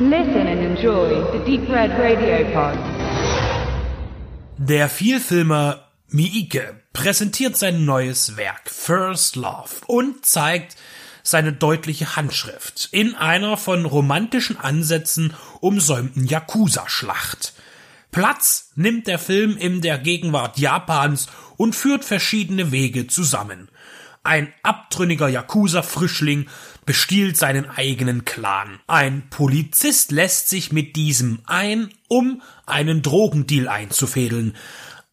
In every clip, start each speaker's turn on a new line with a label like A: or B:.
A: Listen and enjoy the Deep Red Radio Pod.
B: Der Vielfilmer Miike präsentiert sein neues Werk First Love und zeigt seine deutliche Handschrift in einer von romantischen Ansätzen umsäumten Yakuza-Schlacht. Platz nimmt der Film in der Gegenwart Japans und führt verschiedene Wege zusammen. Ein abtrünniger Yakuza-Frischling bestiehlt seinen eigenen Clan. Ein Polizist lässt sich mit diesem ein, um einen Drogendeal einzufädeln.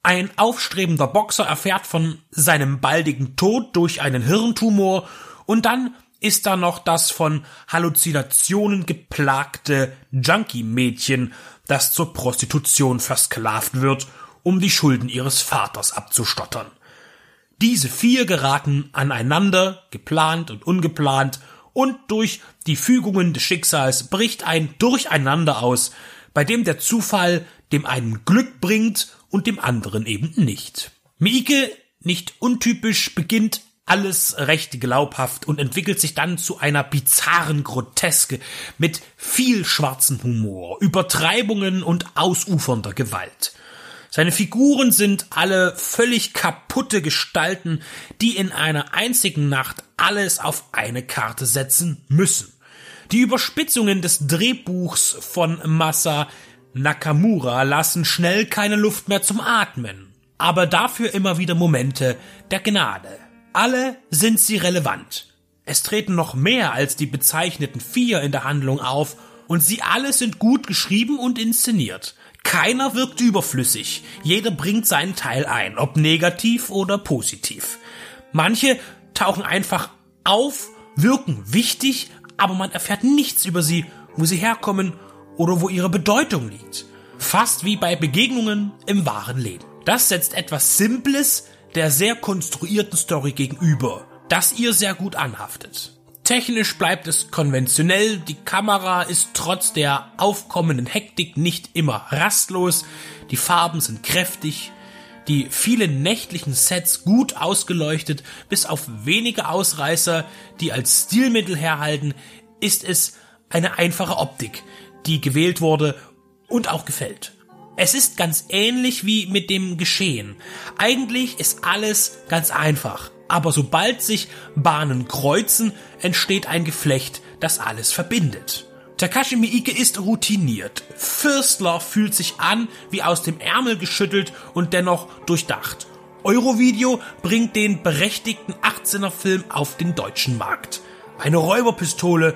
B: Ein aufstrebender Boxer erfährt von seinem baldigen Tod durch einen Hirntumor und dann ist da noch das von Halluzinationen geplagte Junkie-Mädchen, das zur Prostitution versklavt wird, um die Schulden ihres Vaters abzustottern. Diese vier geraten aneinander, geplant und ungeplant, und durch die Fügungen des Schicksals bricht ein Durcheinander aus, bei dem der Zufall dem einen Glück bringt und dem anderen eben nicht. Miike, nicht untypisch, beginnt alles recht glaubhaft und entwickelt sich dann zu einer bizarren Groteske mit viel schwarzem Humor, Übertreibungen und ausufernder Gewalt. Seine Figuren sind alle völlig kaputte Gestalten, die in einer einzigen Nacht alles auf eine Karte setzen müssen. Die Überspitzungen des Drehbuchs von Masa Nakamura lassen schnell keine Luft mehr zum Atmen, aber dafür immer wieder Momente der Gnade. Alle sind sie relevant. Es treten noch mehr als die bezeichneten vier in der Handlung auf, und sie alle sind gut geschrieben und inszeniert. Keiner wirkt überflüssig. Jeder bringt seinen Teil ein, ob negativ oder positiv. Manche tauchen einfach auf, wirken wichtig, aber man erfährt nichts über sie, wo sie herkommen oder wo ihre Bedeutung liegt. Fast wie bei Begegnungen im wahren Leben. Das setzt etwas Simples der sehr konstruierten Story gegenüber, das ihr sehr gut anhaftet. Technisch bleibt es konventionell, die Kamera ist trotz der aufkommenden Hektik nicht immer rastlos, die Farben sind kräftig, die vielen nächtlichen Sets gut ausgeleuchtet, bis auf wenige Ausreißer, die als Stilmittel herhalten, ist es eine einfache Optik, die gewählt wurde und auch gefällt. Es ist ganz ähnlich wie mit dem Geschehen. Eigentlich ist alles ganz einfach aber sobald sich Bahnen kreuzen, entsteht ein Geflecht, das alles verbindet. Takashi Miike ist routiniert. First Love fühlt sich an wie aus dem Ärmel geschüttelt und dennoch durchdacht. Eurovideo bringt den berechtigten 18er Film auf den deutschen Markt. Eine Räuberpistole,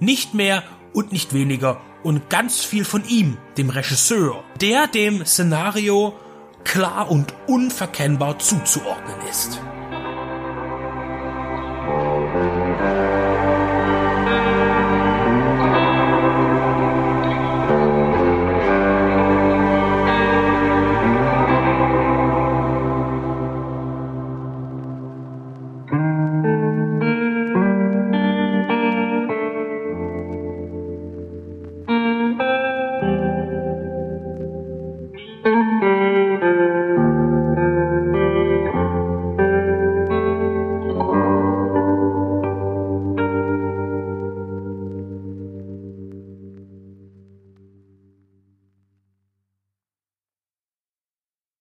B: nicht mehr und nicht weniger und ganz viel von ihm, dem Regisseur, der dem Szenario klar und unverkennbar zuzuordnen ist.